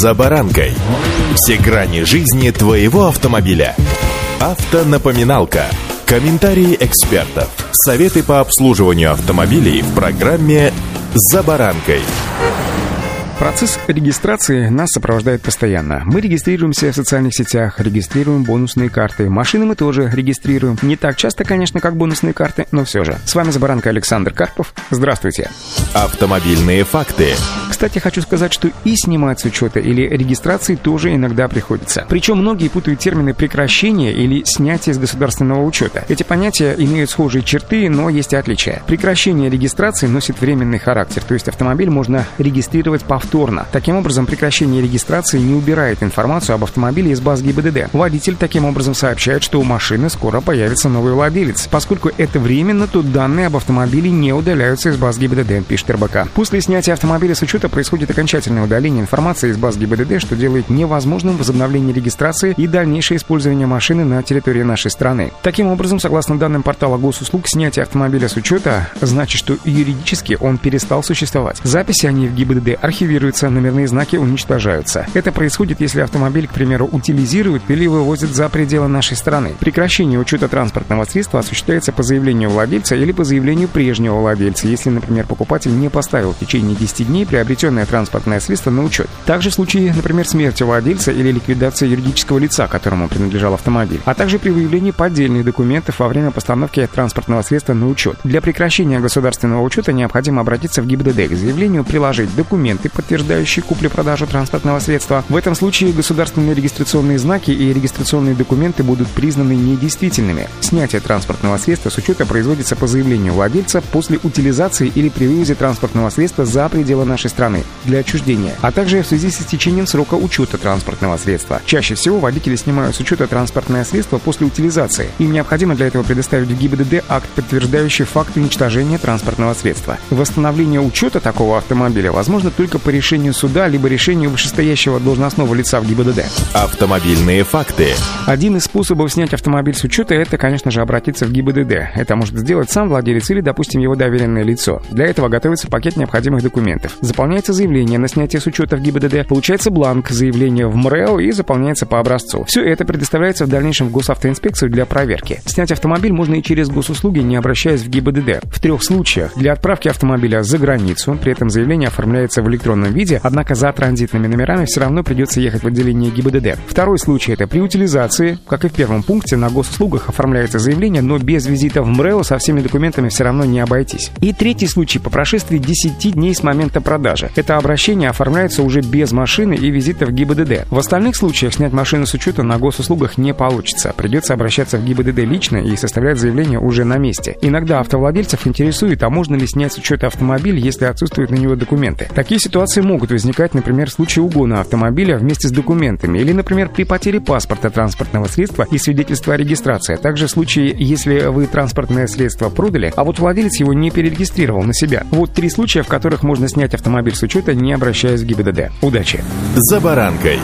«За баранкой». Все грани жизни твоего автомобиля. Автонапоминалка. Комментарии экспертов. Советы по обслуживанию автомобилей в программе «За баранкой». Процесс регистрации нас сопровождает постоянно. Мы регистрируемся в социальных сетях, регистрируем бонусные карты. Машины мы тоже регистрируем. Не так часто, конечно, как бонусные карты, но все же. С вами Забаранка Александр Карпов. Здравствуйте. Автомобильные факты. Кстати, хочу сказать, что и снимать с учета или регистрации тоже иногда приходится. Причем многие путают термины прекращения или снятия с государственного учета. Эти понятия имеют схожие черты, но есть и отличия. Прекращение регистрации носит временный характер, то есть автомобиль можно регистрировать повторно. Таким образом, прекращение регистрации не убирает информацию об автомобиле из баз ГИБДД. Водитель таким образом сообщает, что у машины скоро появится новый владелец. Поскольку это временно, то данные об автомобиле не удаляются из баз ГИБДД, пишет РБК. После снятия автомобиля с учета происходит окончательное удаление информации из баз ГИБДД, что делает невозможным возобновление регистрации и дальнейшее использование машины на территории нашей страны. Таким образом, согласно данным портала госуслуг, снятие автомобиля с учета значит, что юридически он перестал существовать. Записи о ней в ГИБДД архивируются, номерные знаки уничтожаются. Это происходит, если автомобиль, к примеру, утилизируют или вывозят за пределы нашей страны. Прекращение учета транспортного средства осуществляется по заявлению владельца или по заявлению прежнего владельца, если, например, покупатель не поставил в течение 10 дней приобретение приобретенное транспортное средство на учет. Также в случае, например, смерти владельца или ликвидации юридического лица, которому принадлежал автомобиль, а также при выявлении поддельных документов во время постановки транспортного средства на учет. Для прекращения государственного учета необходимо обратиться в ГИБДД к заявлению приложить документы, подтверждающие куплю-продажу транспортного средства. В этом случае государственные регистрационные знаки и регистрационные документы будут признаны недействительными. Снятие транспортного средства с учета производится по заявлению владельца после утилизации или при вывозе транспортного средства за пределы нашей страны страны для отчуждения, а также в связи с истечением срока учета транспортного средства. Чаще всего водители снимают с учета транспортное средство после утилизации. Им необходимо для этого предоставить в ГИБДД акт, подтверждающий факт уничтожения транспортного средства. Восстановление учета такого автомобиля возможно только по решению суда либо решению вышестоящего должностного лица в ГИБДД. Автомобильные факты. Один из способов снять автомобиль с учета – это, конечно же, обратиться в ГИБДД. Это может сделать сам владелец или, допустим, его доверенное лицо. Для этого готовится пакет необходимых документов. Заполняется заполняется заявление на снятие с учета в ГИБДД, получается бланк заявления в МРЭО и заполняется по образцу. Все это предоставляется в дальнейшем в госавтоинспекцию для проверки. Снять автомобиль можно и через госуслуги, не обращаясь в ГИБДД. В трех случаях. Для отправки автомобиля за границу, при этом заявление оформляется в электронном виде, однако за транзитными номерами все равно придется ехать в отделение ГИБДД. Второй случай – это при утилизации. Как и в первом пункте, на госуслугах оформляется заявление, но без визита в МРЭО со всеми документами все равно не обойтись. И третий случай – по прошествии 10 дней с момента продажи. Это обращение оформляется уже без машины и визита в ГИБДД. В остальных случаях снять машину с учета на госуслугах не получится. Придется обращаться в ГИБДД лично и составлять заявление уже на месте. Иногда автовладельцев интересует, а можно ли снять с учета автомобиль, если отсутствуют на него документы. Такие ситуации могут возникать, например, в случае угона автомобиля вместе с документами или, например, при потере паспорта транспортного средства и свидетельства о регистрации. А также в случае, если вы транспортное средство продали, а вот владелец его не перерегистрировал на себя. Вот три случая, в которых можно снять автомобиль с учета, не обращаясь в ГИБДД. Удачи! «За баранкой».